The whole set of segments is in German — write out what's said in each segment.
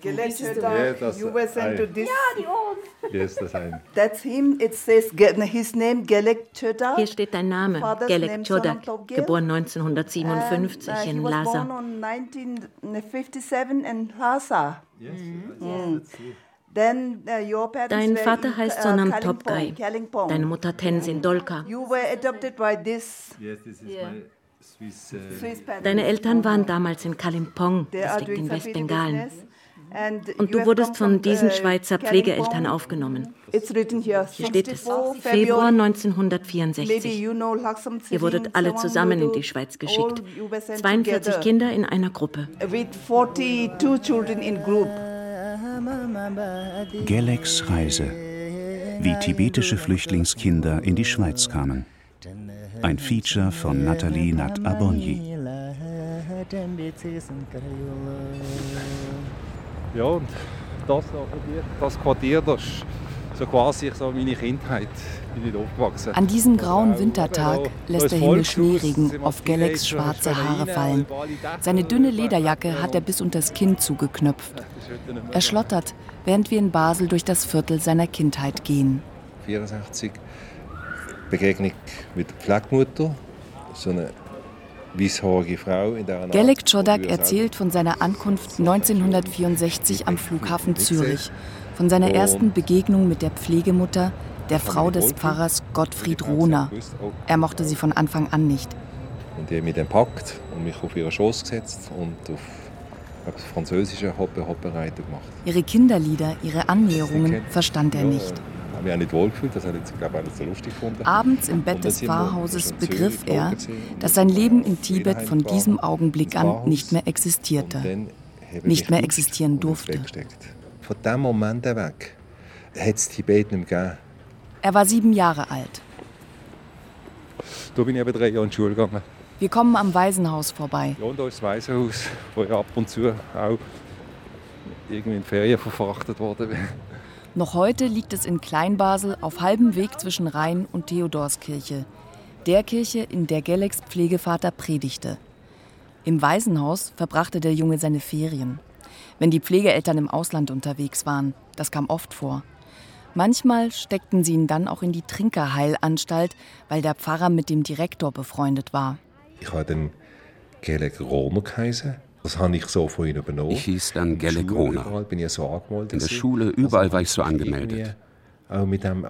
Gelek Chodak, you were sent to this. Yes, das ein. That's him. It says his name Gelek Chodak. Hier steht dein Name, Father's Gelek Topgil. geboren And, 1957 uh, he in was Lhasa. born on 1957 in Lhasa. Yes, Mm. that's it. Then uh, your parents Dein were Vater in, heißt uh, Sonam Kalimpong, Topgai, deine Mutter Tenzin Dolka. You were adopted by this Yes, this is my Parents. Deine Eltern waren damals in Kalimpong, das liegt in Westbengalen. Und du wurdest von diesen uh, Schweizer. Pflegeeltern aufgenommen. Hier steht es, 64 Februar Maybe 1964. you know Laksam Ihr wurdet alle zusammen in die Schweiz geschickt. you were sent 42 together Kinder in einer Gruppe. With 42 children in group. Geleks Reise. Wie tibetische Flüchtlingskinder in die Schweiz kamen. Ein Feature von Nathalie Nat Abonyi. ja, und das, dir, das Quartier, das ist so quasi so meine Kindheit. Bin ich aufgewachsen. An diesem grauen Wintertag auch, lässt der Himmel Schneeregen auf Teenager, schwarze Haare fallen. Seine dünne Lederjacke hat er bis unters Kinn zugeknöpft. Er schlottert, während wir in Basel durch das Viertel seiner Kindheit gehen. 64 Begegnung mit der Pflegemutter, so eine weißhaarige Frau in der Gelek Çodak erzählt von seiner Ankunft 1964 am Flughafen Zürich, von seiner ersten Begegnung mit der Pflegemutter, der Frau des Pfarrers Gottfried Rohner. Er mochte sie von Anfang an nicht. Und die hat mich dann gepackt und mich auf ihren Schoß gesetzt und auf glaub, das französische Hoppe-Hoppe-Reiten gemacht. Ihre Kinderlieder, ihre Annäherungen verstand er nicht. Habe mich auch nicht wohlgefühlt, das habe ich glaube ich, nicht so lustig gefunden. Abends im Bett des Pfarrhauses begriff er, dass sein Leben in Tibet von diesem Augenblick an nicht mehr existierte. Nicht mehr existieren durfte. Von diesem Moment weg hat es Tibet nicht mehr gegeben. Er war sieben Jahre alt. Da bin ich eben drei Jahre in die Schule gegangen. Wir kommen am Waisenhaus vorbei. Ja, und da ist das Waisenhaus, wo ich ab und zu auch irgendwie in Ferien verfrachtet worden bin. Noch heute liegt es in Kleinbasel auf halbem Weg zwischen Rhein und Theodorskirche, der Kirche, in der Geleks Pflegevater predigte. Im Waisenhaus verbrachte der Junge seine Ferien. Wenn die Pflegeeltern im Ausland unterwegs waren, das kam oft vor. Manchmal steckten sie ihn dann auch in die Trinkerheilanstalt, weil der Pfarrer mit dem Direktor befreundet war. Ich habe dann Gelek Rohner geheißen. Das habe ich so von ihnen übernommen. Ich hieß dann In der Gelek Schule Rohner. überall bin ich so angemeldet. In der. Schule, Also überall war ich so angemeldet. Auch mit dem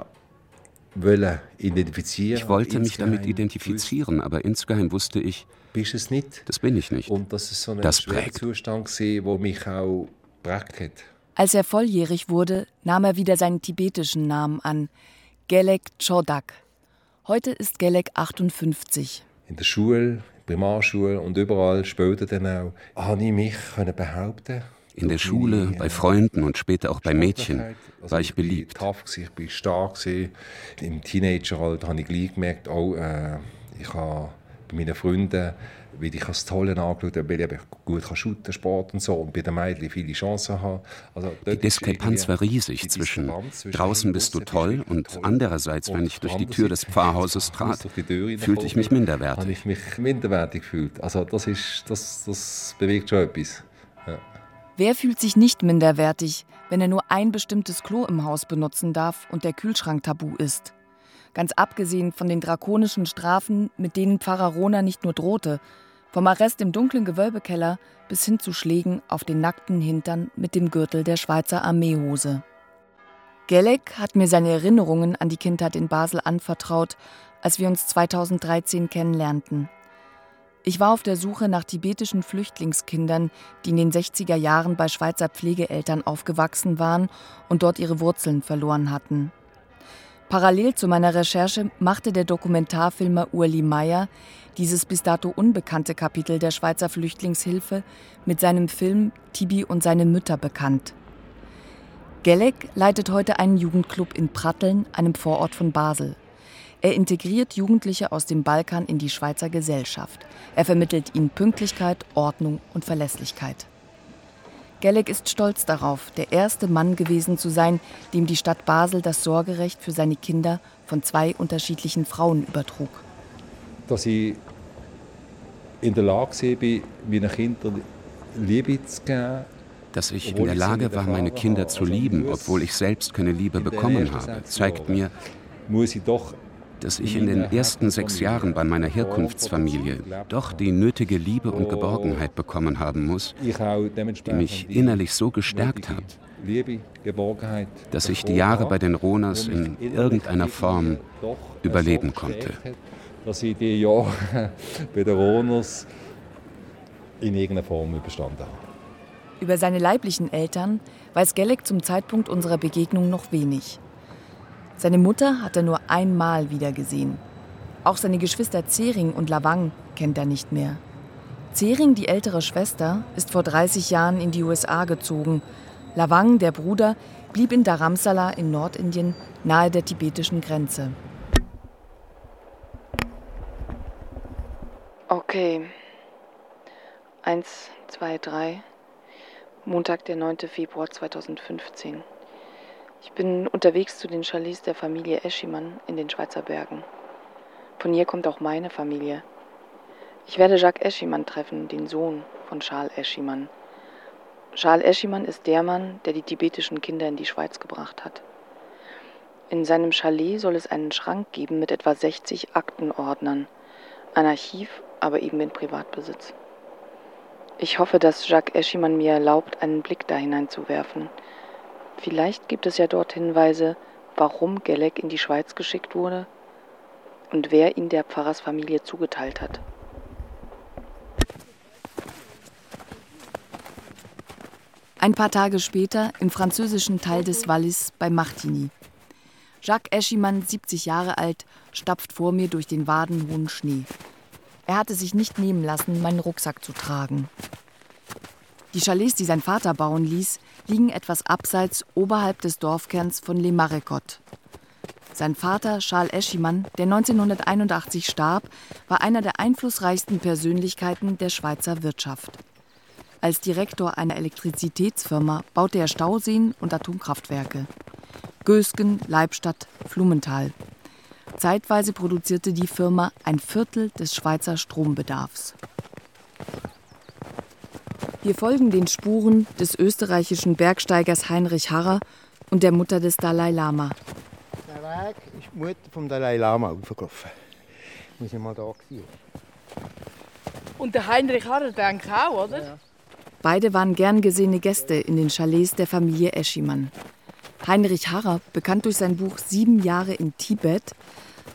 wollen identifizieren. Ich wollte mich damit identifizieren, aber insgeheim wusste ich, Bist es nicht? das bin ich nicht. Und das ist so ein Das prägt. Zustand, der mich auch geprägt hat. Als er volljährig wurde, nahm er wieder seinen tibetischen Namen an, Gelek Çodak. Heute ist Gelek 58. In der Schule, Primarschule und überall später dann auch, habe ich mich können behaupten In der Schule, bei Freunden und später auch bei Mädchen. Also war ich beliebt. ich bin stark. Im Teenageralter habe ich gleich gemerkt, oh, äh, ich habe bei meinen Freunden, wie ich das Tolle angeschaut habe, weil ich gut kann shooten, Sport und so und bei den Mädchen viele Chancen habe. Also Die Diskrepanz war riesig zwischen zwischen draußen bist du toll und toll. andererseits, wenn ich durch die Tür des Pfarrhauses trat, fühlte ich mich minderwertig. Habe ich mich minderwertig gefühlt. Also das, ist, das, das bewegt schon etwas. Ja. Wer fühlt sich nicht minderwertig, wenn er nur ein bestimmtes Klo im Haus benutzen darf und der Kühlschrank tabu ist? Ganz abgesehen von den drakonischen Strafen, mit denen Pfarrer Rohner nicht nur drohte, vom Arrest im dunklen Gewölbekeller bis hin zu Schlägen auf den nackten Hintern mit dem Gürtel der Schweizer Armeehose. Gelek hat mir seine Erinnerungen an die Kindheit in Basel anvertraut, als wir uns 2013 kennenlernten. Ich war auf der Suche nach tibetischen Flüchtlingskindern, die in den 60er Jahren bei Schweizer Pflegeeltern aufgewachsen waren und dort ihre Wurzeln verloren hatten. Parallel zu meiner Recherche machte der Dokumentarfilmer Urli Meyer dieses bis dato unbekannte Kapitel der Schweizer Flüchtlingshilfe mit seinem Film Tibi und seine Mütter bekannt. Gelek leitet heute einen Jugendclub in Pratteln, einem Vorort von Basel. Er integriert Jugendliche aus dem Balkan in die Schweizer Gesellschaft. Er vermittelt ihnen Pünktlichkeit, Ordnung und Verlässlichkeit. Gelek ist stolz darauf, der erste Mann gewesen zu sein, dem die Stadt Basel das Sorgerecht für seine Kinder von zwei unterschiedlichen Frauen übertrug. Dass ich in der Lage war, meine Kinder Liebe zu geben. Dass ich in der Lage war, meine Kinder zu lieben, obwohl ich selbst keine Liebe bekommen habe, zeigt mir, dass ich in den ersten sechs Jahren bei meiner Herkunftsfamilie doch die nötige Liebe und Geborgenheit bekommen haben muss, die mich innerlich so gestärkt hat, dass ich die Jahre bei den Ronas in irgendeiner Form überleben konnte. Dass ich die Jahre bei den Ronas in irgendeiner Form überstanden habe. Über seine leiblichen Eltern weiß Gelek zum Zeitpunkt unserer Begegnung noch wenig. Seine Mutter hat er nur einmal wiedergesehen. Auch seine Geschwister Zering und Lavang kennt er nicht mehr. Zering, die ältere Schwester, ist vor 30 Jahren in die USA gezogen. Lavang, der Bruder, blieb in Dharamsala in Nordindien nahe der tibetischen Grenze. Okay. Eins, zwei, drei. Montag, der 9. Februar 2015. Ich bin unterwegs zu den Chalets der Familie Eschimann in den Schweizer Bergen. Von hier kommt auch meine Familie. Ich werde Jacques Eschimann treffen, den Sohn von Charles Eschimann. Charles Eschimann ist der Mann, der die tibetischen Kinder in die Schweiz gebracht hat. In seinem Chalet soll es einen Schrank geben mit etwa 60 Aktenordnern. Ein Archiv, aber eben in Privatbesitz. Ich hoffe, dass Jacques Eschimann mir erlaubt, einen Blick da hineinzuwerfen – Vielleicht gibt es ja dort Hinweise, warum Gelek in die Schweiz geschickt wurde und wer ihn der Pfarrersfamilie zugeteilt hat. Ein paar Tage später im französischen Teil des Wallis bei Martigny. Jacques Eschimann, 70 Jahre alt, stapft vor mir durch den wadenhohen Schnee. Er hatte sich nicht nehmen lassen, meinen Rucksack zu tragen. Die Chalets, die sein Vater bauen ließ, liegen etwas abseits oberhalb des Dorfkerns von Le Marécotte. Sein Vater, Charles Eschimann, der 1981 starb, war einer der einflussreichsten Persönlichkeiten der Schweizer Wirtschaft. Als Direktor einer Elektrizitätsfirma baute er Stauseen und Atomkraftwerke. Gösgen, Leibstadt, Flumenthal. Zeitweise produzierte die Firma ein Viertel des Schweizer Strombedarfs. Wir folgen den Spuren des österreichischen Bergsteigers Heinrich Harrer und der Mutter des Dalai Lama. Der Weg ist die Mutter vom Dalai Lama aufgelaufen. Muss ich mal da sehen. Und der Heinrich Harrer denkt auch, oder? Ja. Beide waren gern gesehene Gäste in den Chalets der Familie Eschimann. Heinrich Harrer, bekannt durch sein Buch Sieben Jahre in Tibet,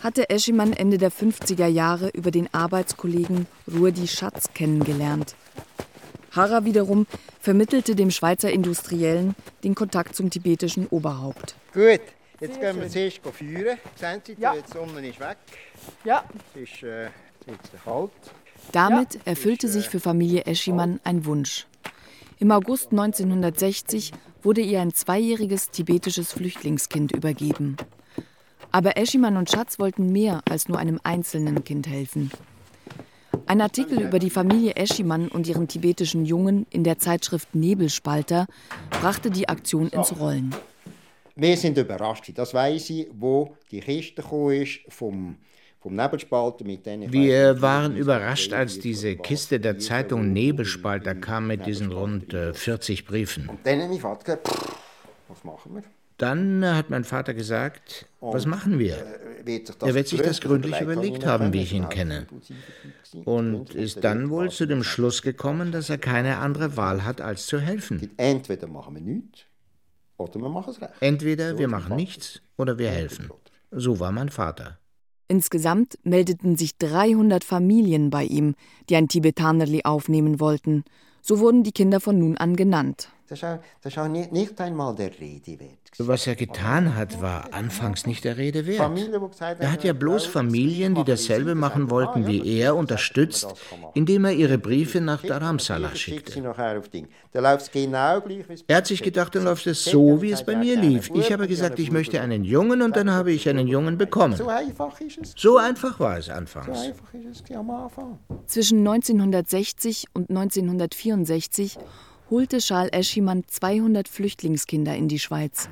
hatte Eschimann Ende der 50er Jahre über den Arbeitskollegen Ruedi Schatz kennengelernt. Harrer wiederum vermittelte dem Schweizer Industriellen den Kontakt zum tibetischen Oberhaupt. Gut, jetzt gehen wir zuerst führen. Sehen Sie, ja. die Sonne ist weg. Ja. Es ist äh, jetzt kalt. Damit ja. erfüllte sich für Familie Eschimann ein Wunsch. Im August 1960 wurde ihr ein zweijähriges tibetisches Flüchtlingskind übergeben. Aber Eschimann und Schatz wollten mehr als nur einem einzelnen Kind helfen. Ein Artikel über die Familie Eschimann und ihren tibetischen Jungen in der Zeitschrift Nebelspalter brachte die Aktion ins Rollen. Wir sind überrascht, das weiß ich, wo die Kiste ist vom Wir waren überrascht, als diese Kiste der Zeitung Nebelspalter kam mit diesen rund 40 äh, Briefen. Dann hat mein Vater gesagt, was machen wir? Wir? Äh, er wird sich das gründlich überlegt haben, wie ich ihn kenne. Und ist dann wohl zu dem Schluss gekommen, dass er keine andere Wahl hat, als zu helfen. Entweder machen wir nichts oder wir machen es recht. Entweder wir machen nichts oder wir helfen. So war mein Vater. Insgesamt meldeten sich 300 Familien bei ihm, die ein Tibetanerli aufnehmen wollten. So wurden die Kinder von nun an genannt. Das ist, auch, das ist auch nicht, nicht, einmal der Rede wert. Was er getan hat, war anfangs nicht der Rede wert. Er hat ja bloß Familien, die dasselbe machen wollten wie er, unterstützt, indem er ihre Briefe nach Dharamsala schickte. Er hat sich gedacht, dann läuft es so, wie es bei mir lief. Ich habe gesagt, ich möchte einen Jungen und dann habe ich einen Jungen bekommen. So einfach war es anfangs. Zwischen 1960 und 1964 holte Charles Eschimann 200 Flüchtlingskinder in die Schweiz.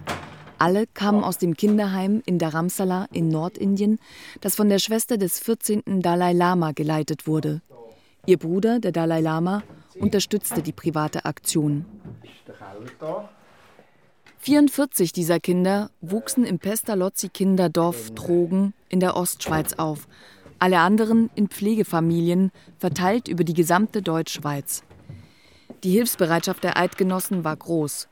Alle kamen aus dem Kinderheim in Dharamsala in Nordindien, das von der Schwester des 14. Dalai Lama geleitet wurde. Ihr Bruder, der Dalai Lama, unterstützte die private Aktion. 44 dieser Kinder wuchsen im Pestalozzi-Kinderdorf Trogen in der Ostschweiz auf, alle anderen in Pflegefamilien, verteilt über die gesamte Deutschschweiz. Die Hilfsbereitschaft der Eidgenossen war groß.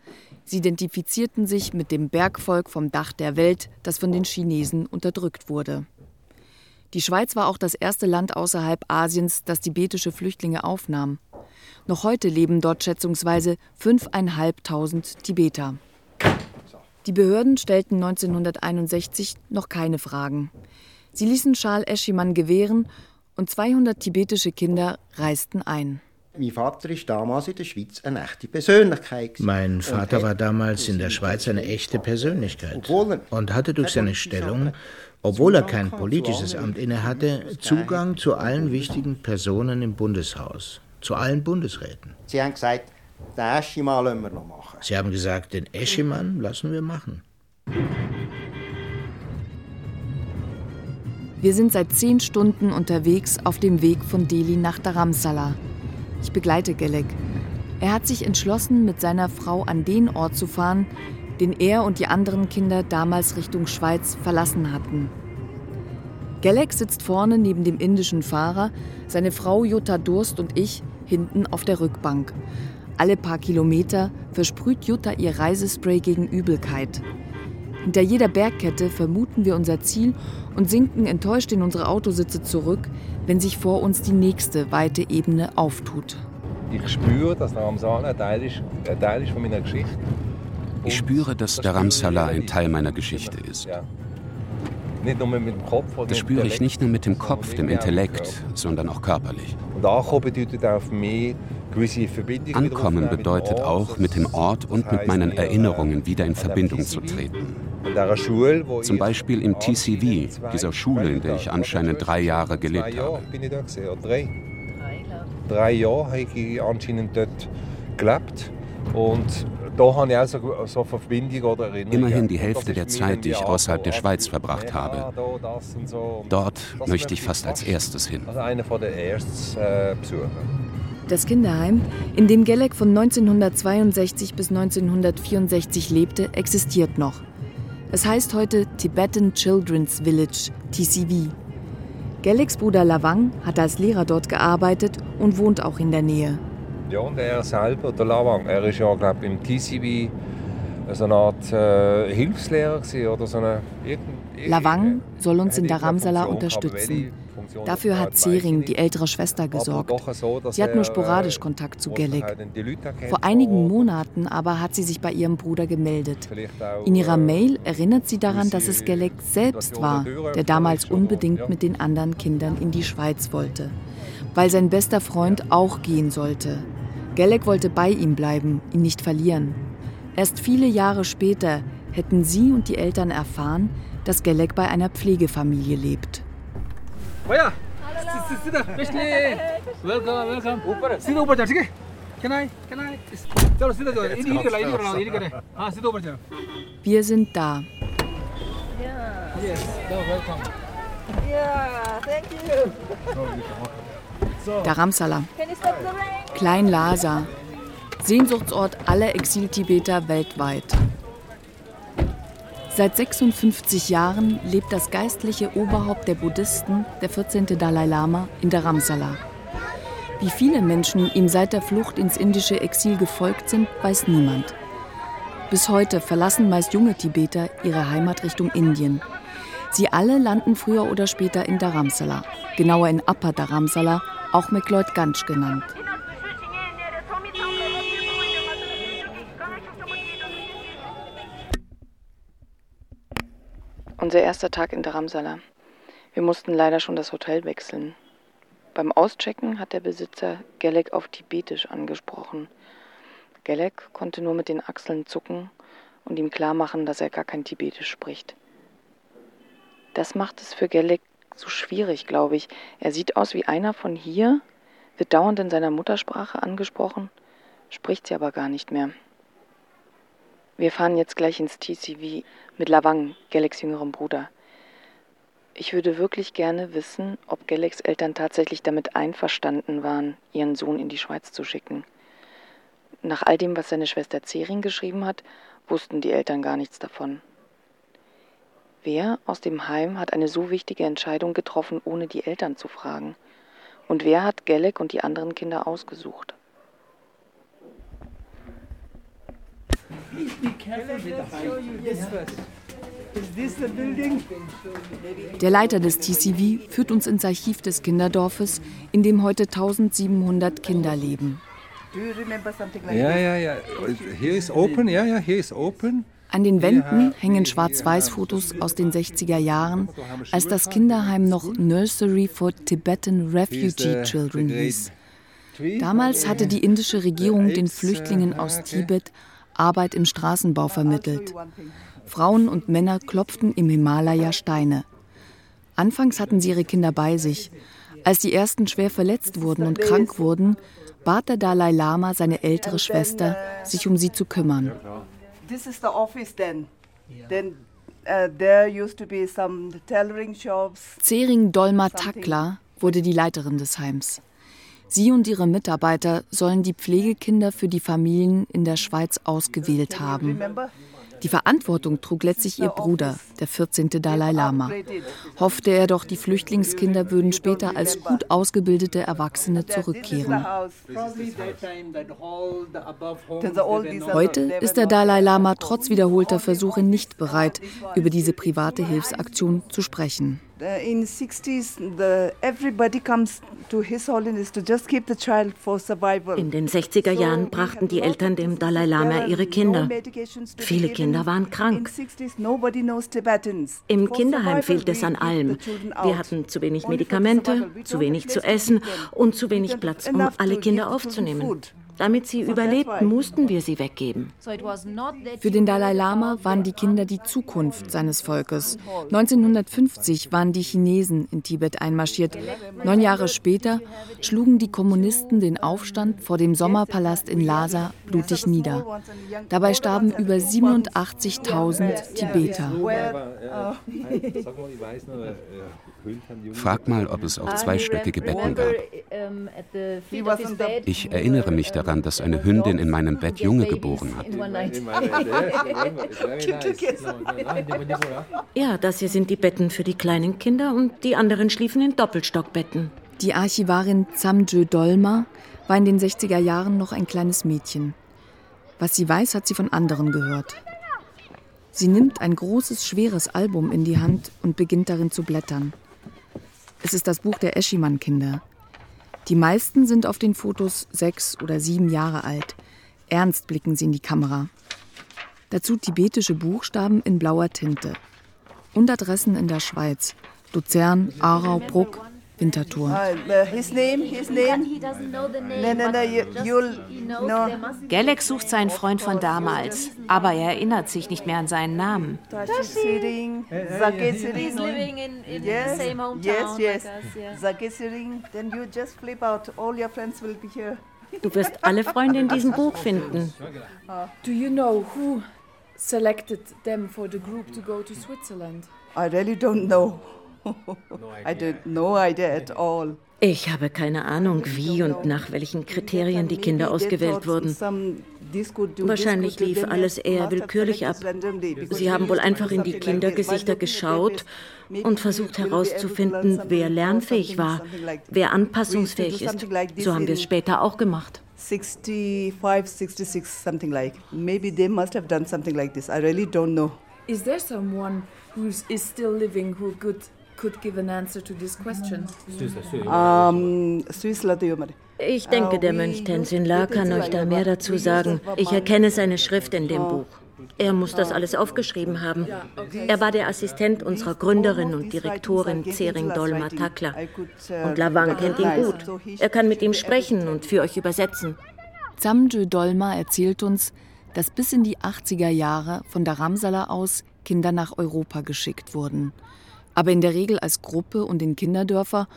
Sie identifizierten sich mit dem Bergvolk vom Dach der Welt, das von den Chinesen unterdrückt wurde. Die Schweiz war auch das erste Land außerhalb Asiens, das tibetische Flüchtlinge aufnahm. Noch heute leben dort schätzungsweise 5.500 Tibeter. Die Behörden stellten 1961 noch keine Fragen. Sie ließen Charles Eschimann gewähren und 200 tibetische Kinder reisten ein. Mein Vater ist damals in der Schweiz eine echte Persönlichkeit. Mein Vater war damals in der Schweiz eine echte Persönlichkeit und hatte durch seine Stellung, obwohl er kein politisches Amt innehatte, Zugang zu allen wichtigen Personen im Bundeshaus, zu allen Bundesräten. Sie haben gesagt, den Eschimann lassen wir noch machen. Sie haben gesagt, den Eschimann lassen wir machen. Wir sind seit zehn Stunden unterwegs auf dem Weg von Delhi nach Dharamsala. Ich begleite Gelek. Er hat sich entschlossen, mit seiner Frau an den Ort zu fahren, den er und die anderen Kinder damals Richtung Schweiz verlassen hatten. Gelek sitzt vorne neben dem indischen Fahrer, seine Frau Jutta Durst und ich hinten auf der Rückbank. Alle paar Kilometer versprüht Jutta ihr Reisespray gegen Übelkeit. Hinter jeder Bergkette vermuten wir unser Ziel und sinken enttäuscht in unsere Autositze zurück, wenn sich vor uns die nächste weite Ebene auftut. Ich spüre, dass der Ramsala ein Teil ist, ein Teil ist von meiner Geschichte. Ich spüre, dass der Ramsala ein Teil meiner Geschichte ist. Nicht nur mit dem Kopf das spüre ich nicht nur mit dem Kopf, dem Intellekt, sondern auch körperlich. Und ankommen bedeutet auch für mich gewisse Verbindung. Ankommen bedeutet auch, mit dem Ort und mit meinen Erinnerungen wieder in Verbindung zu treten. Zum Beispiel im TCV, dieser Schule, in der ich anscheinend drei Jahre gelebt habe. Drei Jahre habe ich anscheinend dort gelebt. Und da habe ich auch so, so Verbindung oder Erinnerung. Immerhin die Hälfte der Zeit, die ich außerhalb der Schweiz verbracht habe. Dort möchte ich fast als erstes hin. Also einer der ersten äh. Das Kinderheim, in dem Gelek von 1962 bis 1964 lebte, existiert noch. Es heißt heute Tibetan Children's Village, TCV. Geleks Bruder Lavang hat als Lehrer dort gearbeitet und wohnt auch in der Nähe. Ja, und er selber, der Lavang, er ist ja, glaube ich, im TCV so eine Art äh, Hilfslehrer oder so eine... Lavang soll uns in Dharamsala unterstützen. Dafür hat Zering, die ältere Schwester, gesorgt. Sie hat nur sporadisch Kontakt zu Gelek. Vor einigen Monaten aber hat sie sich bei ihrem Bruder gemeldet. In ihrer Mail erinnert sie daran, dass es Gelek selbst war, der damals unbedingt mit den anderen Kindern in die Schweiz wollte, weil sein bester Freund auch gehen sollte. Gelek wollte bei ihm bleiben, ihn nicht verlieren. Erst viele Jahre später hätten sie und die Eltern erfahren, dass Gelek bei einer Pflegefamilie lebt. भैया सीधा पिछले welcome welcome ऊपर सीधा ऊपर चढ़ ठीक है Can I? Can I? चलो सीधा जाओ इन्हीं इन्हीं लाइन बनाओ इन्हीं करे हाँ सीधा ऊपर जाओ Wir sind da. Yes, welcome. Yeah, thank you. Dharamsala. Klein Lhasa. Sehnsuchtsort aller Exil-Tibeter weltweit. Seit 56 Jahren lebt das geistliche Oberhaupt der Buddhisten, der 14. Dalai Lama, in Dharamsala. Wie viele Menschen ihm seit der Flucht ins indische Exil gefolgt sind, weiß niemand. Bis heute verlassen meist junge Tibeter ihre Heimat Richtung Indien. Sie alle landen früher oder später in Dharamsala, genauer in Upper Dharamsala, auch McLeod Ganj genannt. Unser erster Tag in Dharamsala. Wir mussten leider schon das Hotel wechseln. Beim Auschecken hat der Besitzer Gelek auf Tibetisch angesprochen. Gelek konnte nur mit den Achseln zucken und ihm klarmachen, dass er gar kein Tibetisch spricht. Das macht es für Gelek so schwierig, glaube ich. Er sieht aus wie einer von hier, wird dauernd in seiner Muttersprache angesprochen, spricht sie aber gar nicht mehr. Wir fahren jetzt gleich ins TCV mit Lavang, Geleks jüngerem Bruder. Ich würde wirklich gerne wissen, ob Geleks Eltern tatsächlich damit einverstanden waren, ihren Sohn in die Schweiz zu schicken. Nach all dem, was seine Schwester Zering geschrieben hat, wussten die Eltern gar nichts davon. Wer aus dem Heim hat eine so wichtige Entscheidung getroffen, ohne die Eltern zu fragen? Und wer hat Gelek und die anderen Kinder ausgesucht? Der Leiter des TCV führt uns ins Archiv des Kinderdorfes, in dem heute 1700 Kinder leben. Ja, ja, ja. Hier ist open, ja, ja, hier ist open. An den Wänden hängen Schwarz-Weiß-Fotos aus den 60er Jahren, als das Kinderheim noch Nursery for Tibetan Refugee Children hieß. Damals hatte die indische Regierung den Flüchtlingen aus Tibet Arbeit im Straßenbau vermittelt. Frauen und Männer klopften im Himalaya Steine. Anfangs hatten sie ihre Kinder bei sich. Als die ersten schwer verletzt wurden und krank wurden, bat der Dalai Lama seine ältere Schwester, sich um sie zu kümmern. This is the office then. Then uh, there used to be some tailoring shops. Zering Dolma Takla wurde die Leiterin des Heims. Sie und ihre Mitarbeiter sollen die Pflegekinder für die Familien in der Schweiz ausgewählt haben. Die Verantwortung trug letztlich ihr Bruder, der 14. Dalai Lama. Hoffte er doch, die Flüchtlingskinder würden später als gut ausgebildete Erwachsene zurückkehren. Heute ist der Dalai Lama trotz wiederholter Versuche nicht bereit, über diese private Hilfsaktion zu sprechen. In den 60er Jahren brachten die Eltern dem Dalai Lama ihre Kinder. Viele Kinder waren krank. Im Kinderheim fehlt es an allem. Wir hatten zu wenig Medikamente, zu wenig zu essen und zu wenig Platz, um alle Kinder aufzunehmen. Damit sie überlebten, mussten wir sie weggeben. Für den Dalai Lama waren die Kinder die Zukunft seines Volkes. 1950 waren die Chinesen in Tibet einmarschiert. Neun Jahre später schlugen die Kommunisten den Aufstand vor dem Sommerpalast in Lhasa blutig nieder. Dabei starben über 87.000 Tibeter. Frag mal, ob es auch zweistöckige Betten gab. Ich erinnere mich daran, dass eine Hündin in meinem Bett Junge geboren hat. Ja, das hier sind die Betten für die kleinen Kinder und die anderen schliefen in Doppelstockbetten. Die Archivarin Zamjö Dolma war in den 60er Jahren noch ein kleines Mädchen. Was sie weiß, hat sie von anderen gehört. Sie nimmt ein großes, schweres Album in die Hand und beginnt darin zu blättern. Es ist das Buch der Eschimann-Kinder. Die meisten sind auf den Fotos sechs oder sieben Jahre alt. Ernst blicken sie in die Kamera. Dazu tibetische Buchstaben in blauer Tinte. Und Adressen in der Schweiz. Luzern, Aarau, Bruck, Winterthur. Gelek sucht seinen Freund von damals, aber er erinnert sich nicht mehr an seinen Namen. He's living in, in yes, the same hometown yes, yes. like us, yeah. then you just flip out. All your friends will be here. Du wirst alle Freunde in diesem Buch finden. Do you know who selected them for the group to go to Switzerland? I really don't know. I did no idea at all. Ich habe keine Ahnung, wie und nach welchen Kriterien die Kinder ausgewählt wurden. Wahrscheinlich lief alles eher willkürlich ab. Sie haben wohl einfach in die Kindergesichter geschaut und versucht herauszufinden, wer lernfähig war, wer anpassungsfähig ist. So haben wir es später auch gemacht. 65, 66, something like. Maybe they must have done something like this. I really don't know. Is there someone who is still living who could could give an answer to this question. Um, ich denke, der Mönch Tenzin La kann euch da mehr dazu sagen. Ich erkenne seine Schrift in dem Buch. Er muss das alles aufgeschrieben haben. Er war der Assistent unserer Gründerin und Direktorin Zering Dolma Takla. Und Lavang kennt ihn gut. Er kann mit ihm sprechen und für euch übersetzen. Zamjö Dolma erzählt uns, dass bis in die 80er Jahre von der Ramsala aus Kinder nach Europa geschickt wurden aber in der Regel als Gruppe und in Kinderdörfer,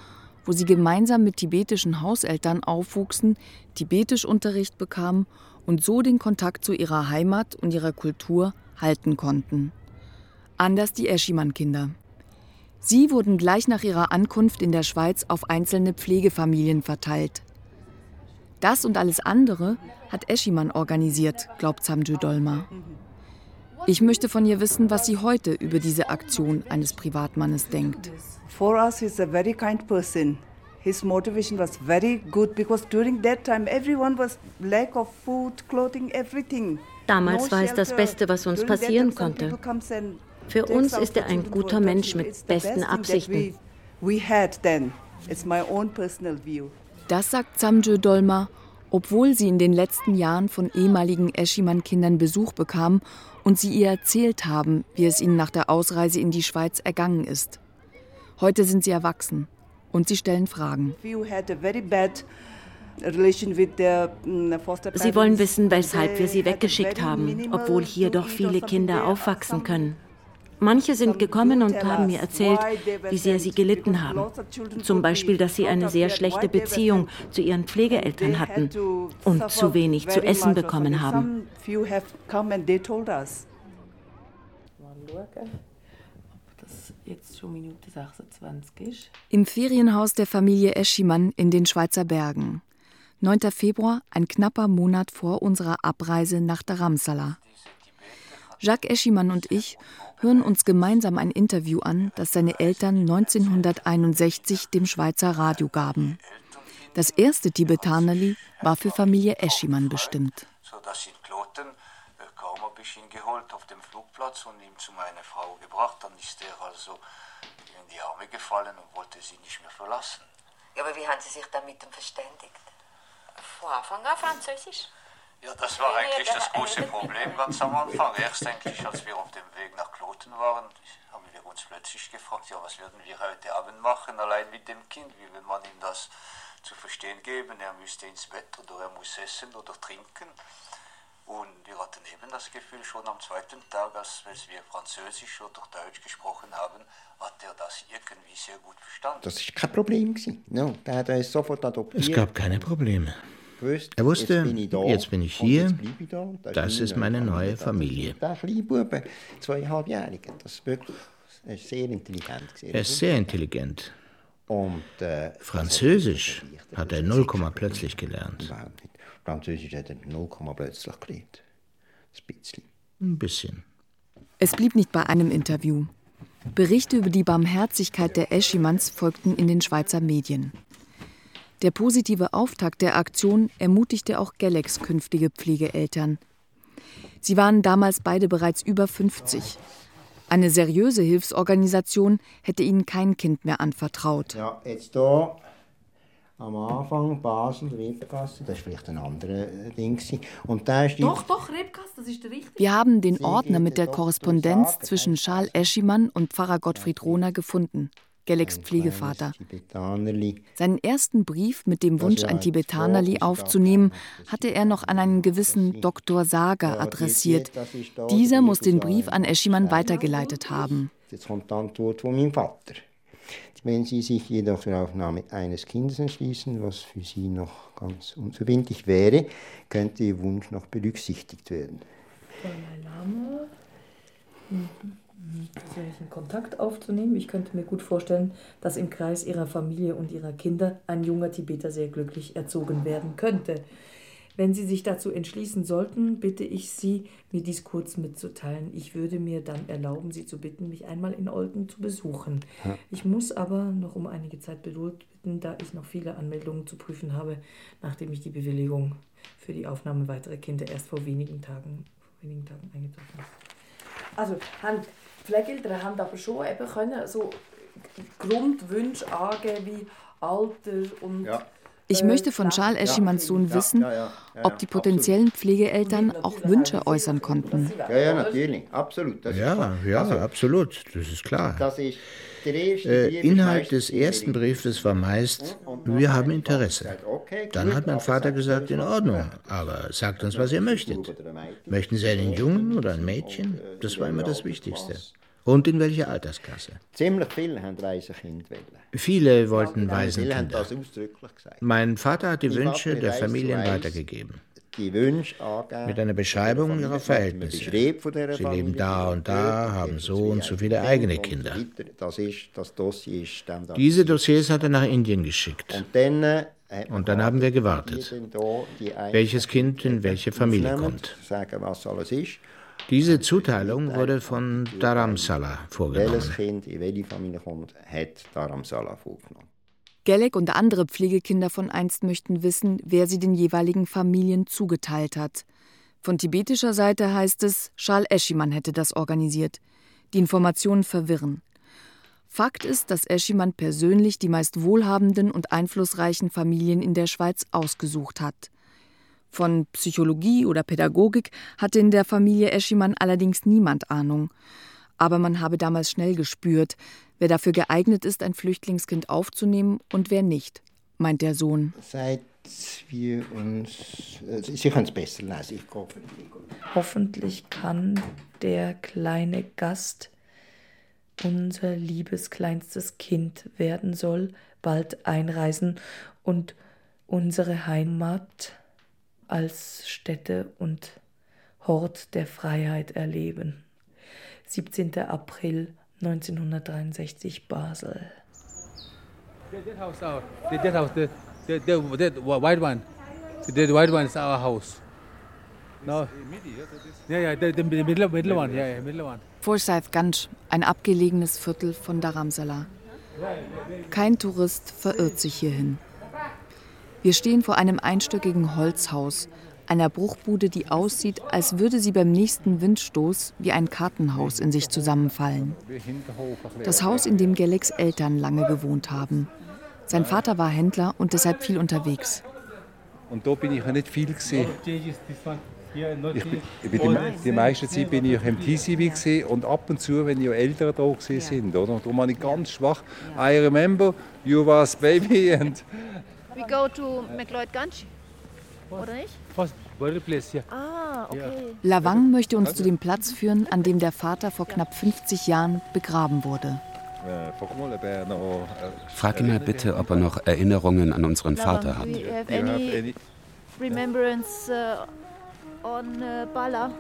wo sie gemeinsam mit tibetischen Hauseltern aufwuchsen, Tibetischunterricht bekamen und so den Kontakt zu ihrer Heimat und ihrer Kultur halten konnten. Anders die Eschimann-Kinder. Sie wurden gleich nach ihrer Ankunft in der Schweiz auf einzelne Pflegefamilien verteilt. Das und alles andere hat Eschimann organisiert, glaubt Samjö Dolma. Ich möchte von ihr wissen, was sie heute über diese Aktion eines Privatmannes denkt. For us, he's a very kind person. His motivation was very good because during that time everyone was lack of food, clothing, everything. Damals war es das Beste, was uns passieren konnte. Für uns ist er ein guter Mensch mit besten Absichten. Das sagt Samjö Dolma, obwohl sie in den letzten Jahren von ehemaligen Eschiman-Kindern Besuch bekam und sie ihr erzählt haben, wie es ihnen nach der Ausreise in die Schweiz ergangen ist. Heute sind sie erwachsen und sie stellen Fragen. Mm, Sie wollen wissen, weshalb wir sie weggeschickt haben, obwohl hier doch viele Kinder aufwachsen können. Manche sind gekommen und haben mir erzählt, wie sehr sie gelitten haben. Zum Beispiel, dass sie eine sehr schlechte Beziehung zu ihren Pflegeeltern hatten und zu wenig zu essen bekommen haben. Im Ferienhaus der Familie Eschimann in den Schweizer Bergen. 9. Februar, ein knapper Monat vor unserer Abreise nach Dharamsala. Jacques Eschimann und ich hören uns gemeinsam ein Interview an, das seine Eltern 1961 dem Schweizer Radio gaben. Das erste Tibetanerli war für Familie Eschimann bestimmt. Sodass sie in Kloten äh, kaum habe ich ihn geholt auf dem Flugplatz und ihn zu meiner Frau gebracht. Dann ist er also in die Arme gefallen und wollte sie nicht mehr verlassen. Ja, aber wie haben Sie sich dann mit ihm verständigt? Von Anfang an Französisch. Ja, das war eigentlich das große Problem ganz am Anfang. Erst eigentlich, als wir auf dem Weg nach Kloten waren, haben wir uns plötzlich gefragt, ja, was würden wir heute Abend machen, allein mit dem Kind? Wie will man ihm das zu verstehen geben? Er müsste ins Bett oder er muss essen oder trinken. Und wir hatten eben das Gefühl, schon am zweiten Tag, als wir Französisch oder Deutsch gesprochen haben, hat er das irgendwie sehr gut verstanden. Das war kein Problem. No, der hat uns sofort adoptiert. Es gab keine Probleme. Er wusste, jetzt bin ich, da, jetzt bin ich hier, ich da, das, das ist meine neue Familie. Der kleine Bube, zweieinhalbjährige, das ist wirklich ist sehr intelligent. Er ist sehr intelligent. Und, äh, Französisch hat er 0, plötzlich gelernt. Französisch hat er 0, plötzlich gelernt. Ein bisschen. Ein bisschen. Es blieb nicht bei einem Interview. Berichte über die Barmherzigkeit der Eschimans folgten in den Schweizer Medien. Der positive Auftakt der Aktion ermutigte auch Gelleks künftige Pflegeeltern. Sie waren damals beide bereits über 50. Eine seriöse Hilfsorganisation hätte ihnen kein Kind mehr anvertraut. Ja, jetzt da am Anfang Basel, Rebgasse, das ist vielleicht ein anderes äh, Ding. Und da ist doch, doch, Rebgasse, das ist der richtige. Wir haben den Ordner mit der Korrespondenz zwischen Charles Eschimann und Pfarrer Gottfried Rohner gefunden. Gelleks Pflegevater. Seinen ersten Brief mit dem Wunsch, ein Tibetanerli aufzunehmen, hatte er noch an einen gewissen Dr. Sager adressiert. Dieser muss den Brief an Eschimann weitergeleitet haben. Jetzt kommt die Antwort von meinem Vater. Wenn Sie sich jedoch zur Aufnahme eines Kindes entschließen, was für Sie noch ganz unverbindlich wäre, könnte Ihr Wunsch noch berücksichtigt werden. Mein Name. Mhm persönlichen Kontakt aufzunehmen. Ich könnte mir gut vorstellen, dass im Kreis ihrer Familie und ihrer Kinder ein junger Tibeter sehr glücklich erzogen werden könnte. Wenn Sie sich dazu entschließen sollten, bitte ich Sie, mir dies kurz mitzuteilen. Ich würde mir dann erlauben, Sie zu bitten, mich einmal in Olten zu besuchen. Ja. Ich muss aber noch um einige Zeit Geduld bitten, da ich noch viele Anmeldungen zu prüfen habe, nachdem ich die Bewilligung für die Aufnahme weiterer Kinder erst vor wenigen Tagen, vor wenigen Tagen eingetroffen habe. Also, Hand, Pflegeeltern haben aber schon eben können so Grundwünsche angeben wie Alter und ja. Ich möchte von Charles Eschimans Sohn wissen, ob die potenziellen Pflegeeltern auch Wünsche äußern konnten. Ja, ja, natürlich, absolut. ja, ja, also, absolut, das ist klar. Äh, Inhalt des ersten Briefes war meist, wir haben Interesse. Dann hat mein Vater gesagt, in Ordnung, aber sagt uns, was ihr möchtet. Möchten Sie einen Jungen oder ein Mädchen? Das war immer das Wichtigste. Und in welcher Altersklasse? Ziemlich viele haben Waisenkind Viele wollten Waisenkinder. Mein Vater hat die Wünsche der Familien weitergegeben. Mit einer Beschreibung ihrer Verhältnisse. Sie leben da und da, haben so und so viele eigene Kinder. Diese Dossiers hat er nach Indien geschickt. Und dann haben wir gewartet, welches Kind in welche Familie kommt. Diese Zuteilung wurde von Dharamsala vorgenommen. Welches Kind in welche Familie kommt, hat Dharamsala vorgenommen. Gelek und andere Pflegekinder von einst möchten wissen, wer sie den jeweiligen Familien zugeteilt hat. Von tibetischer Seite heißt es, Charles Eschimann hätte das organisiert. Die Informationen verwirren. Fakt ist, dass Eschimann persönlich die meist wohlhabenden und einflussreichen Familien in der Schweiz ausgesucht hat. Von Psychologie oder Pädagogik hatte in der Familie Eschimann allerdings niemand Ahnung. Aber man habe damals schnell gespürt, wer dafür geeignet ist, ein Flüchtlingskind aufzunehmen und wer nicht, meint der Sohn. Seit wir uns. Äh, Sie können es besser lesen, ich hoffe. Hoffentlich kann der kleine Gast, unser liebes kleinstes Kind werden soll, bald einreisen und unsere Heimat als Stätte und Hort der Freiheit erleben. 17. April 1963 Basel. That house, our, that house, the, the, the, the white one, the white one is our house. No. Yeah, yeah, the, the middle, middle one, yeah, yeah, middle one. Forsyth Ganj, ein abgelegenes Viertel von Dharamsala. Kein Tourist verirrt sich hierhin. Wir stehen vor einem einstöckigen Holzhaus, einer Bruchbude, die aussieht, als würde sie beim nächsten Windstoß wie ein Kartenhaus in sich zusammenfallen. Das Haus, in dem Geleks Eltern lange gewohnt haben. Sein Vater war Händler und deshalb viel unterwegs. Und da bin ich ja nicht viel gesehen. Ich bin, ich bin die, die, meiste Zeit bin ich im TCV und ab und zu, wenn die Eltern da sind, oder? Darum war ich ganz schwach. I remember you was baby and... We go to McLeod Ganj. Oder nicht? Ah, okay. Lavang möchte uns zu dem Platz führen, an dem der Vater vor knapp 50 Jahren begraben wurde. Frag ihn mal bitte, ob er noch Erinnerungen an unseren Vater hat. Remembrance uh, on uh, Bala?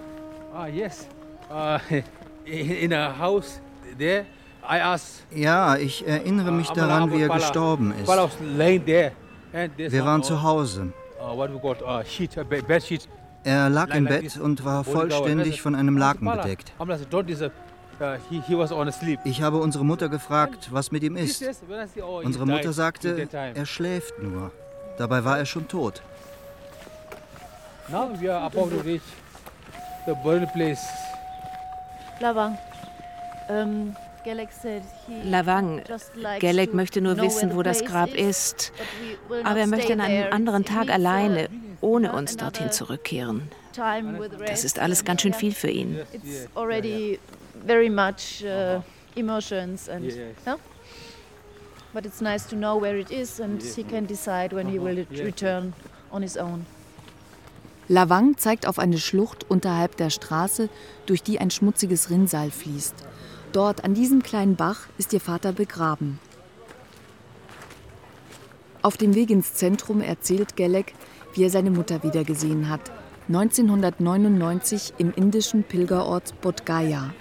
Ah, yes. Uh, in a house there. I asked, ja, ich erinnere mich daran, wie er gestorben ist. Wir waren zu Hause. Uh, uh, uh, er lag im Bett und war vollständig von einem Laken bedeckt. Ich habe unsere Mutter gefragt, was mit ihm ist. Unsere Mutter sagte, er schläft nur. Dabei war er schon tot. Now we are about to reach the burial place. Lava. Um, Lavang, Gelek möchte nur wissen, wo das Grab ist, aber er möchte an einem anderen Tag alleine, ohne uns dorthin zurückkehren. Das ist alles ganz schön viel für ihn. very much uh, emotions and no? but it's nice to know where it is and he can decide when he will return on his own. Lavang zeigt auf eine Schlucht unterhalb der Straße, durch die ein schmutziges Rinnsal fließt. Dort, an diesem kleinen Bach, ist ihr Vater begraben. Auf dem Weg ins Zentrum erzählt Gelek, wie er seine Mutter wiedergesehen hat. 1999 im indischen Pilgerort Bodh Gaya.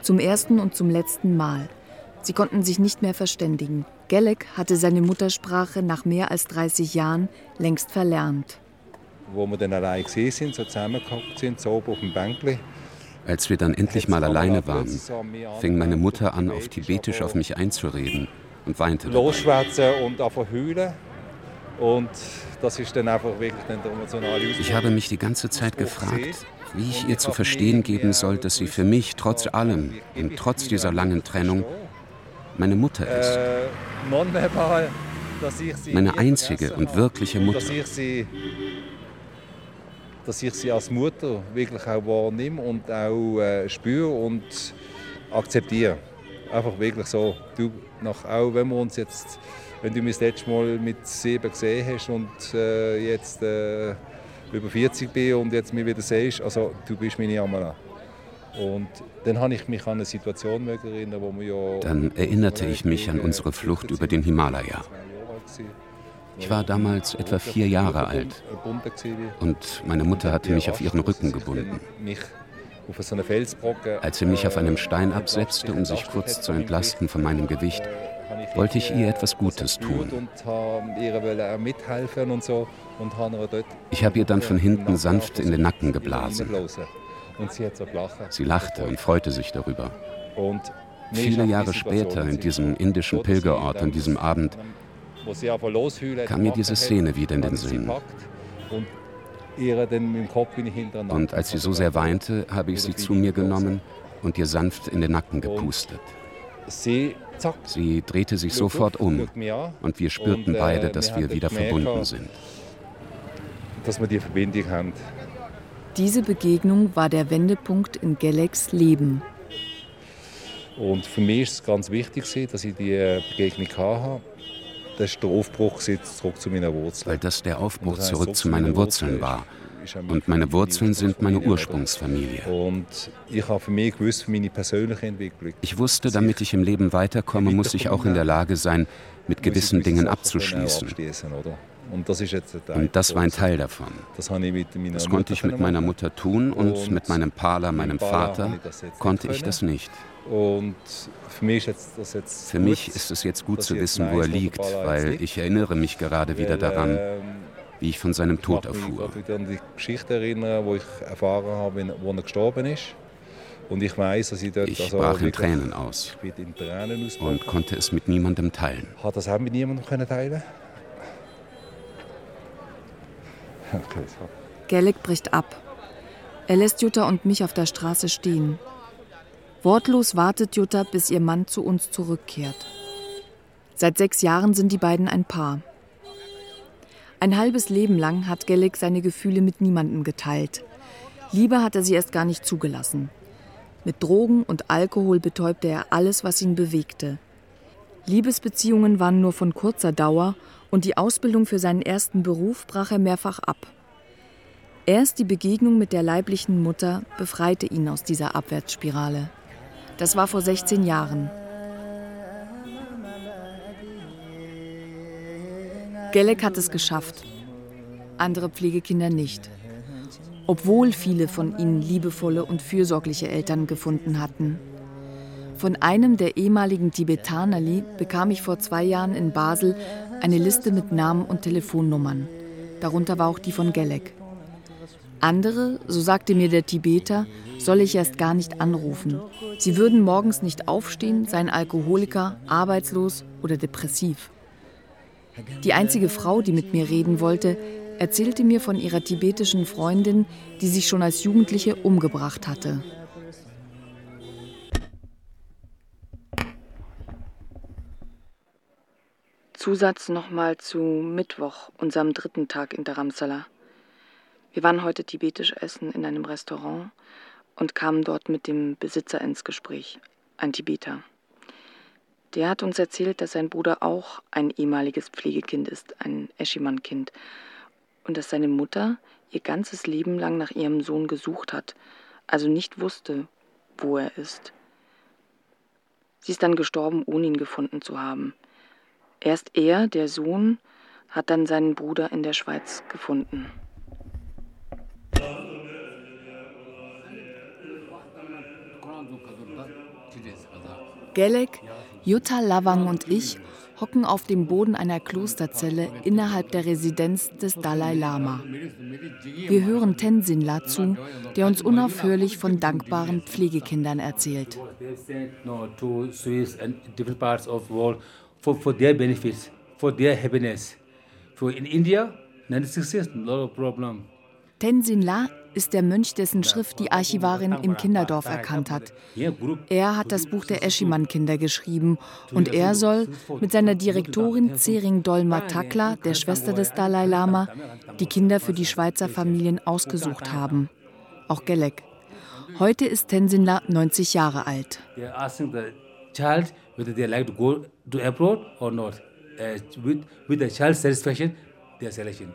Zum ersten und zum letzten Mal. Sie konnten sich nicht mehr verständigen. Gelek hatte seine Muttersprache nach mehr als 30 Jahren längst verlernt. Wo wir dann allein gesehen sind, so zusammengehockt sind, so oben auf dem Bänkchen, als wir dann endlich mal alleine waren, fing meine Mutter an, auf Tibetisch auf mich einzureden und weinte. Losschwätzen und heulen. Und das ist dann einfach wirklich der emotionale Ich habe mich die ganze Zeit gefragt, wie ich ihr zu verstehen geben soll, dass sie für mich trotz allem und trotz dieser langen Trennung meine Mutter ist. Meine einzige und wirkliche Mutter dass ich sie als Mutter wirklich auch wahrnehme und auch äh, spüre und akzeptiere. Einfach wirklich so. Du, nach, auch wenn wir uns jetzt, wenn du mich das letzte Mal mit sieben gesehen hast und äh, jetzt äh, über 40 bin und jetzt mich wieder siehst, also du bist meine Amala. Und dann habe ich mich an eine Situation erinnert, wo wir ja... Dann erinnerte ich mich an unsere Flucht über den Himalaya. Ich war damals etwa vier Jahre alt und meine Mutter hatte mich auf ihren Rücken gebunden. Als sie mich auf einem Stein absetzte, um sich kurz zu entlasten von meinem Gewicht, wollte ich ihr etwas Gutes tun. Ich habe ihr dann von hinten sanft in den Nacken geblasen. Sie lachte und freute sich darüber. Viele Jahre später, in diesem indischen Pilgerort, an diesem Abend, kam mir diese Szene wieder in den Sinn. Und als sie so sehr weinte, habe ich sie zu mir genommen und ihr sanft in den Nacken gepustet. Sie drehte sich sofort um und wir spürten beide, dass wir wieder verbunden sind. Dass wir die Verbindung haben. Diese Begegnung war der Wendepunkt in Geleks Leben. Und für mich ist es ganz wichtig, dass ich diese Begegnung hatte. Das der Aufbruch zurück zu meinen Wurzeln. Weil das der Aufbruch zurück zu meinen Wurzeln war. Und meine Wurzeln sind meine Ursprungsfamilie. Und ich habe für mich gewusst, für meine persönliche Entwicklung. Ich wusste, damit ich im Leben weiterkomme, muss ich auch in der Lage sein, mit gewissen Dingen abzuschließen. Und das, und das war ein Teil davon. Das, das konnte ich mit meiner Mutter tun und mit meinem Pala, meinem Vater, konnte ich das nicht. Und für mich ist das jetzt Für mich ist es jetzt gut zu wissen, wo er liegt, weil ich erinnere mich gerade wieder daran, ähm, wie ich von seinem Tod erfuhr. Ich mich an die Geschichte erinnern, wo ich erfahren habe, wo er gestorben ist. Und ich weiß, dass ich dort. Ich also brach in Tränen aus in Tränen und konnte es mit niemandem teilen. Hat das auch mit niemandem können teilen? Okay, so. Gellig bricht ab. Er lässt Jutta und mich auf der Straße stehen. Wortlos wartet Jutta, bis ihr Mann zu uns zurückkehrt. Seit sechs Jahren sind die beiden ein Paar. Ein halbes Leben lang hat Gellig seine Gefühle mit niemandem geteilt. Liebe hat er sie erst gar nicht zugelassen. Mit Drogen und Alkohol betäubte er alles, was ihn bewegte. Liebesbeziehungen waren nur von kurzer Dauer und die Ausbildung für seinen ersten Beruf brach er mehrfach ab. Erst die Begegnung mit der leiblichen Mutter befreite ihn aus dieser Abwärtsspirale. Das war vor 16 Jahren. Gelek hat es geschafft, andere Pflegekinder nicht. Obwohl viele von ihnen liebevolle und fürsorgliche Eltern gefunden hatten. Von einem der ehemaligen Tibetanerli bekam ich vor zwei Jahren in Basel eine Liste mit Namen und Telefonnummern. Darunter war auch die von Gelek. Andere, so sagte mir der Tibeter, solle ich erst gar nicht anrufen. Sie würden morgens nicht aufstehen, seien Alkoholiker, arbeitslos oder depressiv. Die einzige Frau, die mit mir reden wollte, erzählte mir von ihrer tibetischen Freundin, die sich schon als Jugendliche umgebracht hatte. Zusatz nochmal zu Mittwoch, unserem dritten Tag in Dharamsala. Wir waren heute tibetisch essen in einem Restaurant und kamen dort mit dem Besitzer ins Gespräch, ein Tibeter. Der hat uns erzählt, dass sein Bruder auch ein ehemaliges Pflegekind ist, ein Eschiman-Kind, und dass seine Mutter ihr ganzes Leben lang nach ihrem Sohn gesucht hat, also nicht wusste, wo er ist. Sie ist dann gestorben, ohne ihn gefunden zu haben. Erst er, der Sohn, hat dann seinen Bruder in der Schweiz gefunden. Gelek, Jutta Lavang und ich hocken auf dem Boden einer Klosterzelle innerhalb der Residenz des Dalai Lama. Wir hören Tensinla zu, der uns unaufhörlich von dankbaren Pflegekindern erzählt. Tenzin La ist der Mönch, dessen Schrift die Archivarin im Kinderdorf erkannt hat. Er hat das Buch der Eschiman-Kinder geschrieben und er soll mit seiner Direktorin Zering Dolma Takla, der Schwester des Dalai Lama, die Kinder für die Schweizer Familien ausgesucht haben. Auch Gelek. Heute ist Tensinla 90 Jahre alt.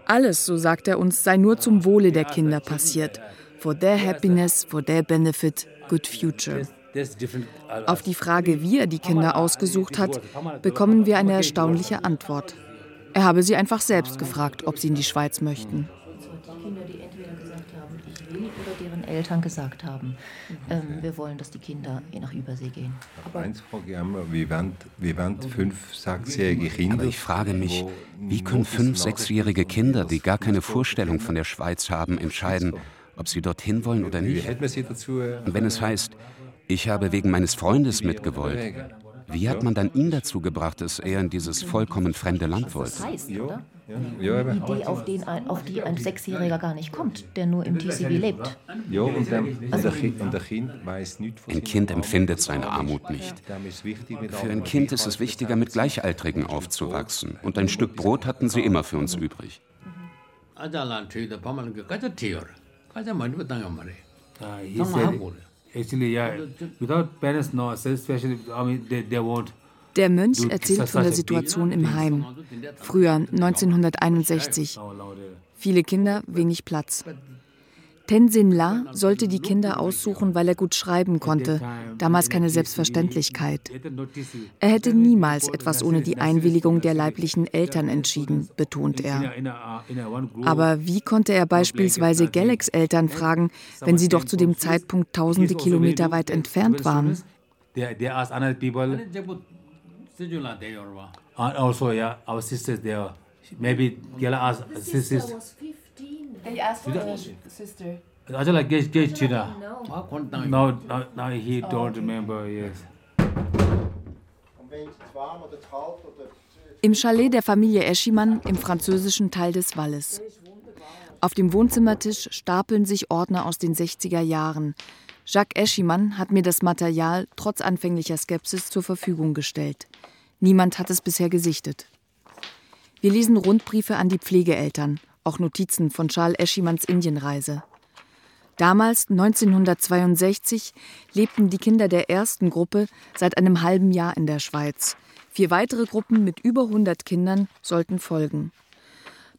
Alles, so sagt er uns, sei nur zum Wohle der Kinder passiert. For their happiness, for their benefit, good future. Auf die Frage, wie er die Kinder ausgesucht hat, bekommen wir eine erstaunliche Antwort. Er habe sie einfach selbst gefragt, ob sie in die Schweiz möchten. Kinder, die entweder gesagt haben, ich will, oder deren Eltern gesagt haben, ähm, wir wollen, dass die Kinder nach Übersee gehen. Aber eins frage ich immer, wie wollen, wie wollen fünf, sechsjährige Kinder... Aber ich frage mich, wie können fünf, sechsjährige Kinder, die gar keine Vorstellung von der Schweiz haben, entscheiden, ob sie dorthin wollen oder nicht? Und wenn es heißt, ich habe wegen meines Freundes mitgewollt, wie hat man dann ihn dazu gebracht, dass er in dieses vollkommen fremde Land wollte? Das heißt, oder? Ja, Eine Idee, auf, den auf die ein Sechsjähriger gar nicht kommt, der nur im TCB lebt. Also, Ein Kind empfindet seine Armut nicht. Für ein Kind ist es wichtiger, mit Gleichaltrigen aufzuwachsen. Und ein Stück Brot hatten sie immer für uns übrig. Actually, yeah, without parents, no, especially, I mean, they, they won't. Der Mönch erzählt von der Situation im Heim. Früher, 1961. Viele Kinder, wenig Platz. Tenzin La sollte die Kinder aussuchen, weil er gut schreiben konnte, damals keine Selbstverständlichkeit. Er hätte niemals etwas ohne die Einwilligung der leiblichen Eltern entschieden, betont er. Aber wie konnte er beispielsweise Gellecks Eltern fragen, wenn sie doch zu dem Zeitpunkt tausende Kilometer weit entfernt waren? Also, yeah, our sisters there. Maybe Gela asked sisters. He asked for a sister. Ajala gauge gauge chida. No, no, no, he don't remember. Yes. Im Chalet der Familie Eschimann im französischen Teil des Walles. Auf dem Wohnzimmertisch stapeln sich Ordner aus den 60er Jahren. Jacques Eschimann hat mir das Material trotz anfänglicher Skepsis zur Verfügung gestellt. Niemand hat es bisher gesichtet. Wir lesen Rundbriefe an die Pflegeeltern auch Notizen von Charles Eschimanns Indienreise. Damals, 1962, lebten die Kinder der ersten Gruppe seit einem halben Jahr in der Schweiz. Vier weitere Gruppen mit über 100 Kindern sollten folgen.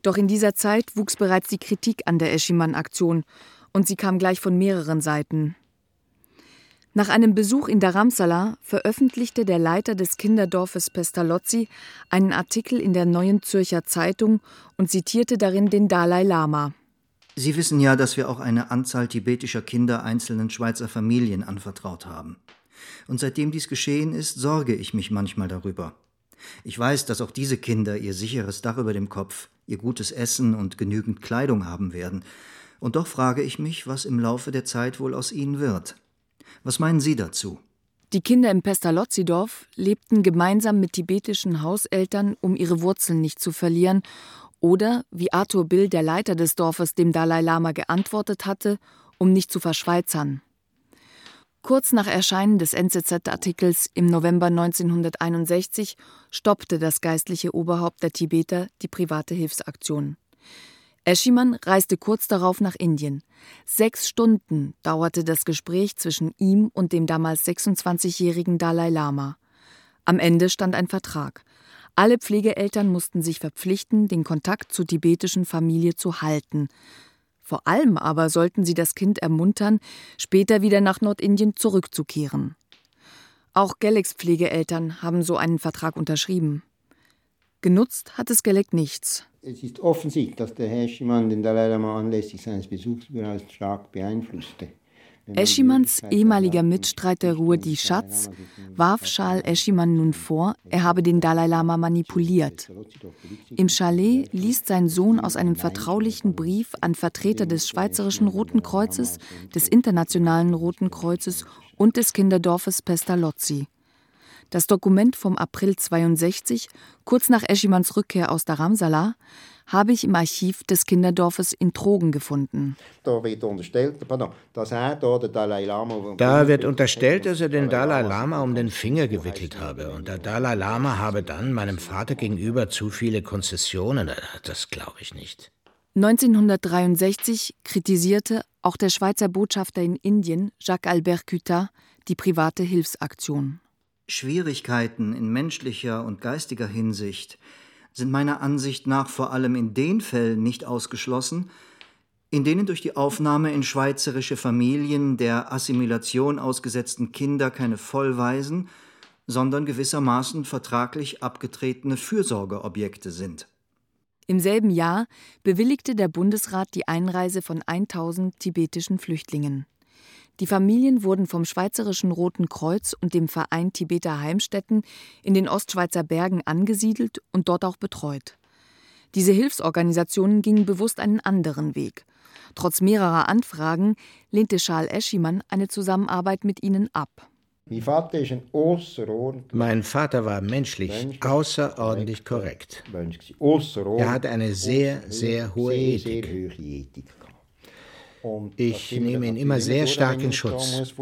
Doch in dieser Zeit wuchs bereits die Kritik an der Eschimann-Aktion und sie kam gleich von mehreren Seiten. Nach einem Besuch in Dharamsala veröffentlichte der Leiter des Kinderdorfes Pestalozzi einen Artikel in der Neuen Zürcher Zeitung und zitierte darin den Dalai Lama. Sie wissen ja, dass wir auch eine Anzahl tibetischer Kinder einzelnen Schweizer Familien anvertraut haben. Und seitdem dies geschehen ist, sorge ich mich manchmal darüber. Ich weiß, dass auch diese Kinder ihr sicheres Dach über dem Kopf, ihr gutes Essen und genügend Kleidung haben werden. Und doch frage ich mich, was im Laufe der Zeit wohl aus ihnen wird. Was meinen Sie dazu? Die Kinder im Pestalozzi-Dorf lebten gemeinsam mit tibetischen Hauseltern, um ihre Wurzeln nicht zu verlieren, oder, wie Arthur Bill, der Leiter des Dorfes, dem Dalai Lama geantwortet hatte, um nicht zu verschweizern. Kurz nach Erscheinen des NZZ-Artikels im November 1961 stoppte das geistliche Oberhaupt der Tibeter die private Hilfsaktion. Eschimann reiste kurz darauf nach Indien. Sechs Stunden dauerte das Gespräch zwischen ihm und dem damals 26-jährigen Dalai Lama. Am Ende stand ein Vertrag. Alle Pflegeeltern mussten sich verpflichten, den Kontakt zur tibetischen Familie zu halten. Vor allem aber sollten sie das Kind ermuntern, später wieder nach Nordindien zurückzukehren. Auch Gellecks Pflegeeltern haben so einen Vertrag unterschrieben. Genutzt hat es Gellek nichts. Es ist offensichtlich, dass der Heschimann den Dalai Lama anlässlich seines Besuchs bereits stark beeinflusste. Eschimanns ehemaliger Mitstreiter Ruedi Schatz warf Charles Eschimann nun vor, er habe den Dalai Lama manipuliert. Im Chalet liest sein Sohn aus einem vertraulichen Brief an Vertreter des Schweizerischen Roten Kreuzes, des Internationalen Roten Kreuzes und des Kinderdorfes Pestalozzi. Das Dokument vom April 62, kurz nach Eschimanns Rückkehr aus Dharamsala, habe ich im Archiv des Kinderdorfes in Trogen gefunden. Da wird unterstellt, dass er da den Dalai Lama. Da wird unterstellt, dass er den Dalai Lama um den Finger gewickelt habe. Und der Dalai Lama habe dann meinem Vater gegenüber zu viele Konzessionen. Das glaube ich nicht. 1963 kritisierte auch der Schweizer Botschafter in Indien, Jacques Albert Cutat, die private Hilfsaktion. Schwierigkeiten in menschlicher und geistiger Hinsicht sind meiner Ansicht nach vor allem in den Fällen nicht ausgeschlossen, in denen durch die Aufnahme in schweizerische Familien der Assimilation ausgesetzten Kinder keine Vollweisen, sondern gewissermaßen vertraglich abgetretene Fürsorgeobjekte sind. Im selben Jahr bewilligte der Bundesrat die Einreise von 1000 tibetischen Flüchtlingen. Die Familien wurden vom Schweizerischen Roten Kreuz und dem Verein Tibeter Heimstätten in den Ostschweizer Bergen angesiedelt und dort auch betreut. Diese Hilfsorganisationen gingen bewusst einen anderen Weg. Trotz mehrerer Anfragen lehnte Charles Eschimann eine Zusammenarbeit mit ihnen ab. Mein Vater war menschlich, menschlich außerordentlich korrekt. Er hatte eine sehr, sehr hohe Ethik. Ich nehme ihn immer sehr stark in Schutz.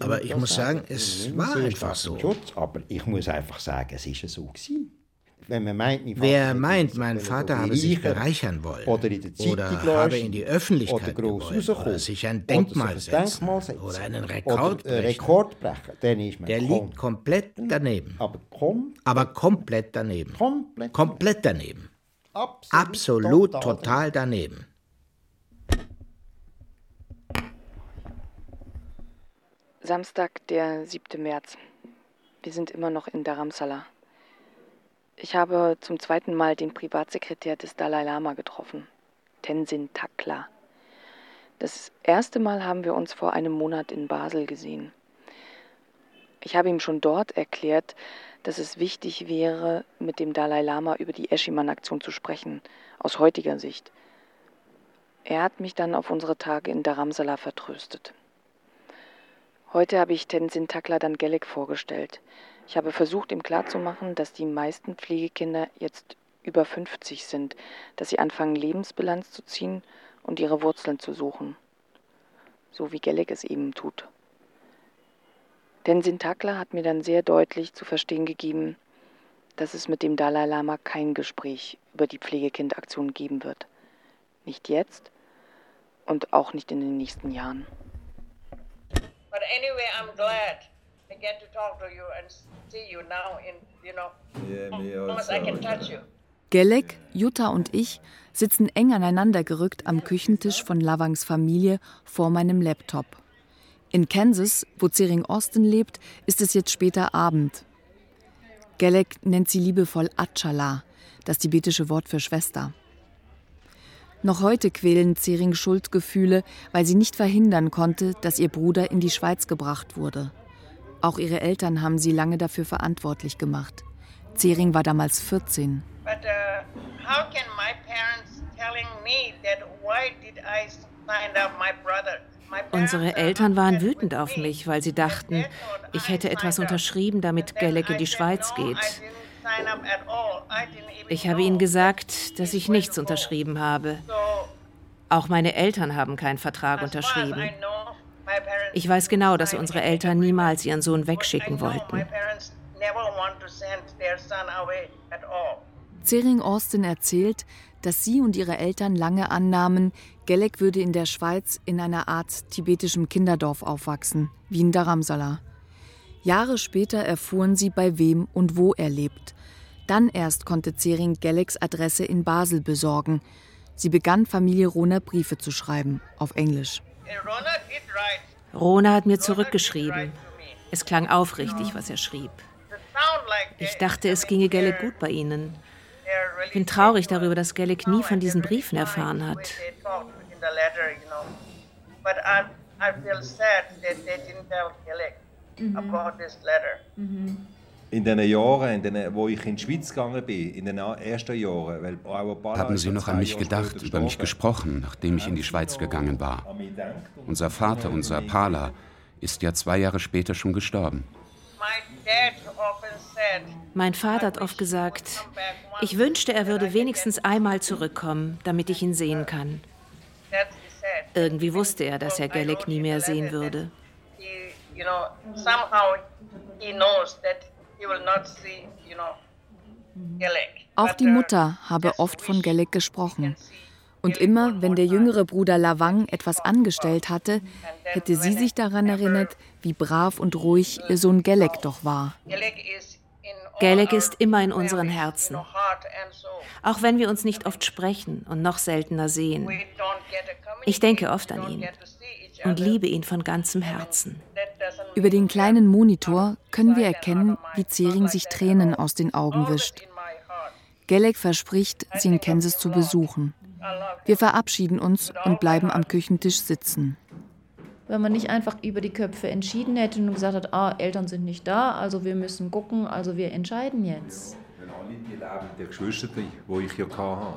Aber ich muss sagen, es war einfach so. Aber ich muss einfach sagen, es ist so gewesen. Wer meint, mein Vater habe sich bereichern wollen oder, habe in die Öffentlichkeit gewollt oder sich ein Denkmal setzen oder einen Rekord brechen, Rekord brechen der liegt komplett daneben. Aber, kom aber komplett daneben. Komplett, daneben. Absolut, total daneben. Samstag, der 7. März. Wir sind immer noch in Dharamsala. Ich habe zum zweiten Mal den Privatsekretär des Dalai Lama getroffen, Tenzin Takla. Das erste Mal haben wir uns vor einem Monat in Basel gesehen. Ich habe ihm schon dort erklärt, dass es wichtig wäre, mit dem Dalai Lama über die Eschiman-Aktion zu sprechen, aus heutiger Sicht. Er hat mich dann auf unsere Tage in Dharamsala vertröstet. Heute habe ich Tenzin Takla dann Gelek vorgestellt. Ich habe versucht, ihm klarzumachen, dass die meisten Pflegekinder jetzt über 50 sind, dass sie anfangen, Lebensbilanz zu ziehen und ihre Wurzeln zu suchen. So wie Gelleg es eben tut. Denn Sintakla hat mir dann sehr deutlich zu verstehen gegeben, dass es mit dem Dalai Lama kein Gespräch über die Pflegekindaktion geben wird. Nicht jetzt und auch nicht in den nächsten Jahren. But anyway, I'm glad get to talk to you and see you now in, you know, yeah, almost I can touch you. Gelek, Jutta und ich sitzen eng aneinander gerückt am Küchentisch von Lavangs Familie vor meinem Laptop. In Kansas, wo Zering Austin lebt, ist es jetzt später Abend. Gelek nennt sie liebevoll Achala, das tibetische Wort für Schwester. Noch heute quälen Zering Schuldgefühle, weil sie nicht verhindern konnte, dass ihr Bruder in die Schweiz gebracht wurde. Auch ihre Eltern haben sie lange dafür verantwortlich gemacht. Zering war damals 14. But, uh, how can my parents telling me that why did I sign up my brother? Unsere Eltern waren wütend auf mich, weil sie dachten, ich hätte etwas unterschrieben, damit Gelek in die Schweiz geht. Ich habe ihnen gesagt, dass ich nichts unterschrieben habe. Auch meine Eltern haben keinen Vertrag unterschrieben. Ich weiß genau, dass unsere Eltern niemals ihren Sohn wegschicken wollten. Zering Austin erzählt, dass sie und ihre Eltern lange annahmen, Gelek würde in der Schweiz in einer Art tibetischem Kinderdorf aufwachsen, wie in Dharamsala. Jahre später erfuhren sie, bei wem und wo er lebt. Dann erst konnte Zering Geleks Adresse in Basel besorgen. Sie begann Familie Rohner Briefe zu schreiben, auf Englisch. Rona hat mir zurückgeschrieben. Es klang aufrichtig, was er schrieb. Ich dachte, es ginge Gelek gut bei ihnen. Ich bin traurig darüber, dass Gelek nie von diesen Briefen erfahren hat. Mhm in den Jahren, in denen, wo ich in die Schweiz gegangen bin, in den ersten Jahren, weil haben Sie noch an mich gedacht, über mich gesprochen, nachdem ich in die Schweiz gegangen war? Unser Vater, unser Pala, ist ja zwei Jahre später schon gestorben. Mein Vater hat oft gesagt, ich wünschte, er würde wenigstens einmal zurückkommen, damit ich ihn sehen kann. Irgendwie wusste er, dass er Gelek nie mehr sehen würde. He knows that auch die Mutter habe oft von Gelek gesprochen. Und immer, wenn der jüngere Bruder Lavang etwas angestellt hatte, hätte sie sich daran erinnert, wie brav und ruhig ihr Sohn Gelek doch war. Gelek ist immer in unseren Herzen, auch wenn wir uns nicht oft sprechen und noch seltener sehen. Ich denke oft an ihn und liebe ihn von ganzem Herzen. Über den kleinen Monitor können wir erkennen, wie Zering sich Tränen aus den Augen wischt. Gelek verspricht, sie in Kansas zu besuchen. Wir verabschieden uns und bleiben am Küchentisch sitzen. Wenn man nicht einfach über die Köpfe entschieden hätte und gesagt hat, ah, Eltern sind nicht da, also wir müssen gucken, also wir entscheiden jetzt.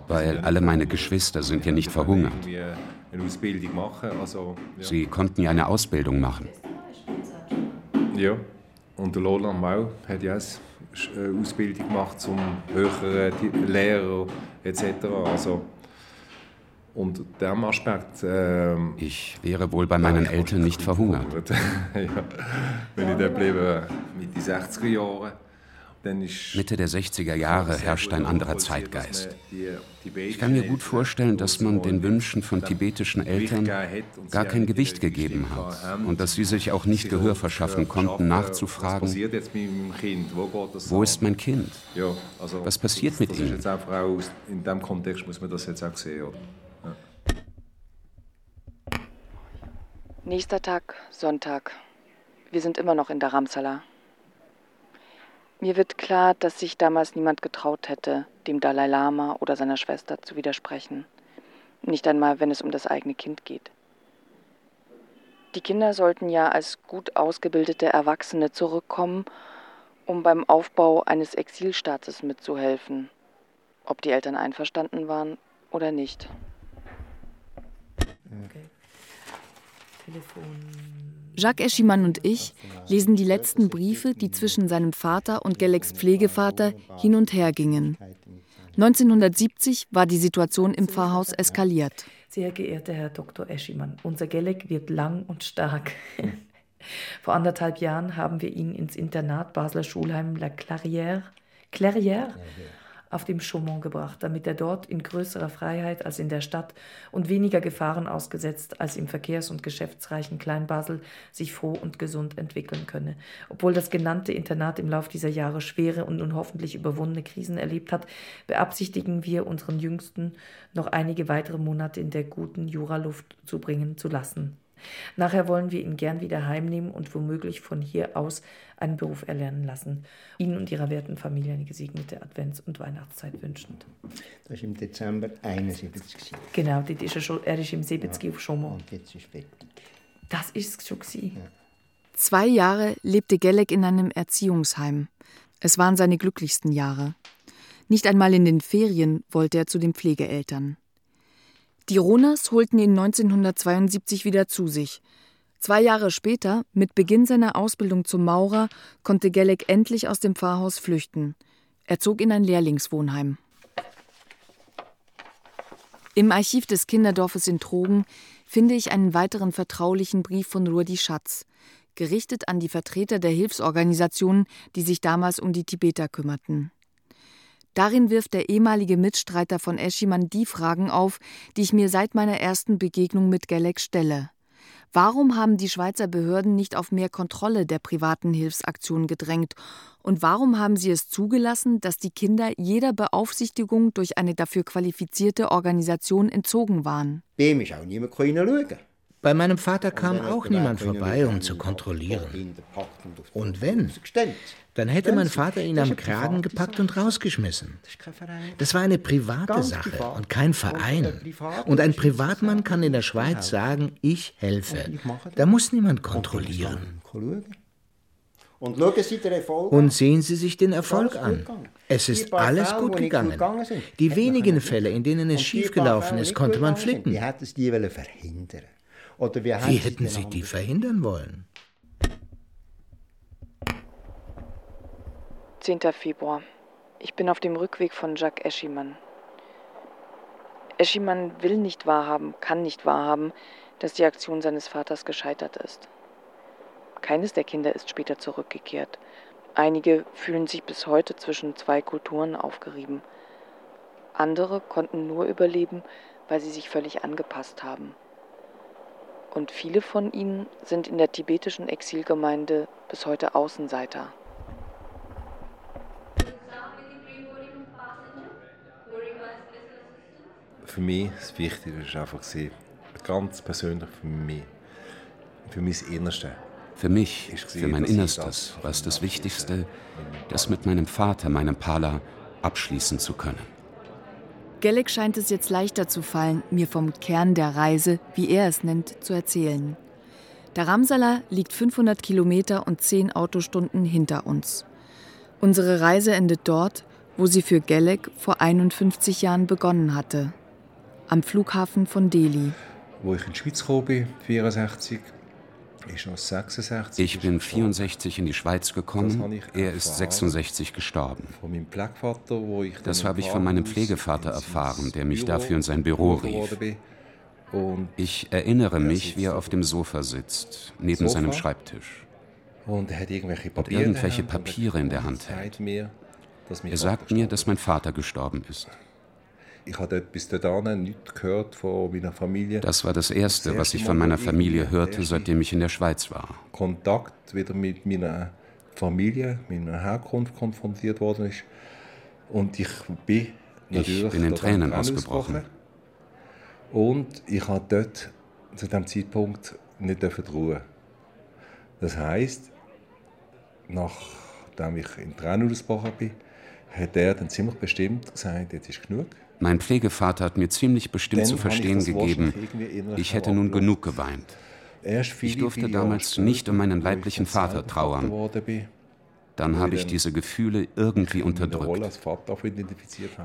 Weil alle meine Geschwister sind ja nicht verhungert. Also, Sie konnten ja eine Ausbildung machen. Ja, und der Lola Mau hat ja eine Ausbildung gemacht zum höheren Lehrer etc. Also, und dem Aspekt. Äh, ich wäre wohl bei meinen Eltern nicht verhungert. ja, wenn ich dann bleibe mit den 60er Jahren. Mitte der 60er Jahre herrscht ein anderer Zeitgeist. Ich kann mir gut vorstellen, dass man den Wünschen von tibetischen Eltern gar kein Gewicht gegeben hat und dass sie sich auch nicht Gehör verschaffen konnten, nachzufragen, wo ist mein Kind? Also Was passiert mit ihm? In dem Kontext muss man das jetzt auch sehen. Nächster Tag, Sonntag. Wir sind immer noch in Dharamsala. Mir wird klar, dass sich damals niemand getraut hätte, dem Dalai Lama oder seiner Schwester zu widersprechen. Nicht einmal, wenn es um das eigene Kind geht. Die Kinder sollten ja als gut ausgebildete Erwachsene zurückkommen, um beim Aufbau eines Exilstaates mitzuhelfen, ob die Eltern einverstanden waren oder nicht. Okay. Telefon. Jacques Eschimann und ich lesen die letzten Briefe, die zwischen seinem Vater und Gellecks Pflegevater hin und her gingen. 1970 war die Situation im Pfarrhaus eskaliert. Sehr geehrter Herr Dr. Eschimann, unser Geleck wird lang und stark. Vor anderthalb Jahren haben wir ihn ins Internat Basler Schulheim La Clairière, Clairière auf dem Chaumont gebracht, damit er dort in größerer Freiheit als in der Stadt und weniger Gefahren ausgesetzt als im verkehrs- und geschäftsreichen Kleinbasel sich froh und gesund entwickeln könne. Obwohl das genannte Internat im Lauf dieser Jahre schwere und nun hoffentlich überwundene Krisen erlebt hat, beabsichtigen wir, unseren Jüngsten noch einige weitere Monate in der guten Juraluft zubringen zu lassen. Nachher wollen wir ihn gern wieder heimnehmen und womöglich von hier aus einen Beruf erlernen lassen. Ihnen und Ihrer werten Familie eine gesegnete Advents- und Weihnachtszeit wünschend. Das war im Dezember 71. Genau, dort ist er, schon, er ist im 70 ja. auf Chaumont. Und jetzt ist fertig. Das ist es schon. Ja. Zwei Jahre lebte Gelleck in einem Erziehungsheim. Es waren seine glücklichsten Jahre. Nicht einmal in den Ferien wollte er zu den Pflegeeltern. Die Ronas holten ihn 1972 wieder zu sich. Zwei Jahre später, mit Beginn seiner Ausbildung zum Maurer, konnte Gelleck endlich aus dem Pfarrhaus flüchten. Er zog in ein Lehrlingswohnheim. Im Archiv des Kinderdorfes in Trogen finde ich einen weiteren vertraulichen Brief von Rudi Schatz, gerichtet an die Vertreter der Hilfsorganisationen, die sich damals um die Tibeter kümmerten. Darin wirft der ehemalige Mitstreiter von Eschimann die Fragen auf, die ich mir seit meiner ersten Begegnung mit Gelleck stelle. Warum haben die Schweizer Behörden nicht auf mehr Kontrolle der privaten Hilfsaktionen gedrängt? Und warum haben sie es zugelassen, dass die Kinder jeder Beaufsichtigung durch eine dafür qualifizierte Organisation entzogen waren? Dem ist auch niemand schauen. Bei meinem Vater kam auch niemand vorbei, um zu kontrollieren. Und wenn, dann hätte mein Vater ihn am Kragen gepackt und rausgeschmissen. Das war eine private Sache und kein Verein. Und ein Privatmann kann in der Schweiz sagen, ich helfe. Da muss niemand kontrollieren. Und sehen Sie sich den Erfolg an. Es ist alles gut gegangen. Die wenigen Fälle, in denen es schiefgelaufen ist, konnte man flicken. Oder wie, wie hätten Sie die verhindern wollen? 10. Februar. Ich bin auf dem Rückweg von Jacques Eschimann. Eschimann will nicht wahrhaben, kann nicht wahrhaben, dass die Aktion seines Vaters gescheitert ist. Keines der Kinder ist später zurückgekehrt. Einige fühlen sich bis heute zwischen zwei Kulturen aufgerieben. Andere konnten nur überleben, weil sie sich völlig angepasst haben und viele von ihnen sind in der tibetischen Exilgemeinde bis heute Außenseiter. Für mich das Wichtige ist einfach ganz persönlich für mich, für mein Innerste. Für mich, für mein Innerstes, war es das Wichtigste, dass mit meinem Vater, meinem Pala, abschließen zu können. Gelek scheint es jetzt leichter zu fallen, mir vom Kern der Reise, wie er es nennt, zu erzählen. Der Ramsala liegt 500 Kilometer und 10 Autostunden hinter uns. Unsere Reise endet dort, wo sie für Gelek vor 51 Jahren begonnen hatte, am Flughafen von Delhi. Wo ich in die Schweiz gekommen bin, 1964, ich bin 64 in die Schweiz gekommen, er ist 66 gestorben. Das habe ich von meinem Pflegevater erfahren, der mich dafür in sein Büro rief. Ich erinnere mich, wie er auf dem Sofa sitzt, neben seinem Schreibtisch. Und er hat irgendwelche Papiere, und irgendwelche Papiere in der Hand hält. Er sagt mir, dass mein Vater gestorben ist. Ich habe bis dahin nichts gehört von meiner Familie. Das war das Erste, was ich von meiner Familie hörte, seitdem ich in der Schweiz war. Kontakt wieder mit meiner Familie, meiner Herkunft konfrontiert worden ist. Und ich bin natürlich Ich bin in Tränen ausgebrochen. Und ich habe dort zu diesem Zeitpunkt nicht ruhen. Das heisst, nachdem ich in Tränen ausgebrochen bin, hat er dann ziemlich bestimmt gesagt, jetzt ist genug. Mein Pflegevater hat mir ziemlich bestimmt zu verstehen gegeben, ich hätte nun genug geweint. Ich durfte damals nicht um meinen leiblichen Vater trauern. Dann habe ich diese Gefühle irgendwie unterdrückt.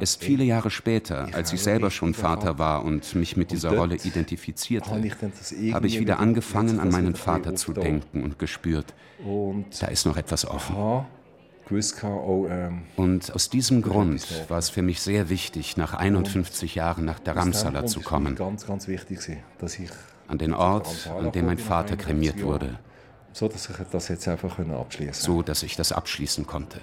Erst viele Jahre später, als ich selber schon Vater war und mich mit dieser Rolle identifizierte, habe ich wieder angefangen, an meinen Vater zu denken und gespürt, da ist noch etwas offen Und aus diesem Grund war es für mich sehr wichtig, nach 51 Jahren nach Dharamsala zu kommen. An den Ort, an dem mein Vater kremiert wurde. So, dass ich das jetzt einfach abschließen So, dass ich das abschließen konnte.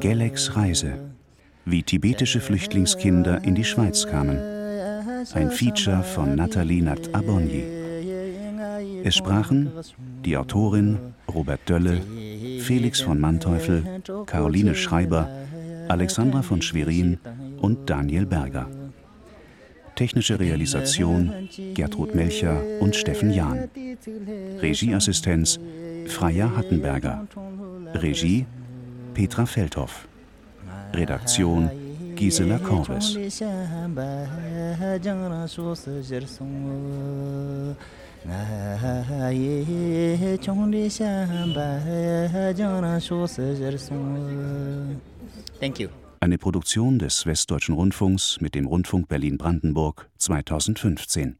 Geleks Reise. Wie tibetische Flüchtlingskinder in die Schweiz kamen. Ein Feature von Nathalie Nat Abonyi. Es sprachen die Autorin Robert Dölle, Felix von Manteuffel, Caroline Schreiber, Alexandra von Schwerin und Daniel Berger. Technische Realisation Gertrud Melcher und Steffen Jahn. Regieassistenz Freya Hattenberger. Regie Petra Feldhoff. Redaktion Gisela Korbes. Thank you. Eine Produktion des Westdeutschen Rundfunks mit dem Rundfunk Berlin-Brandenburg 2015.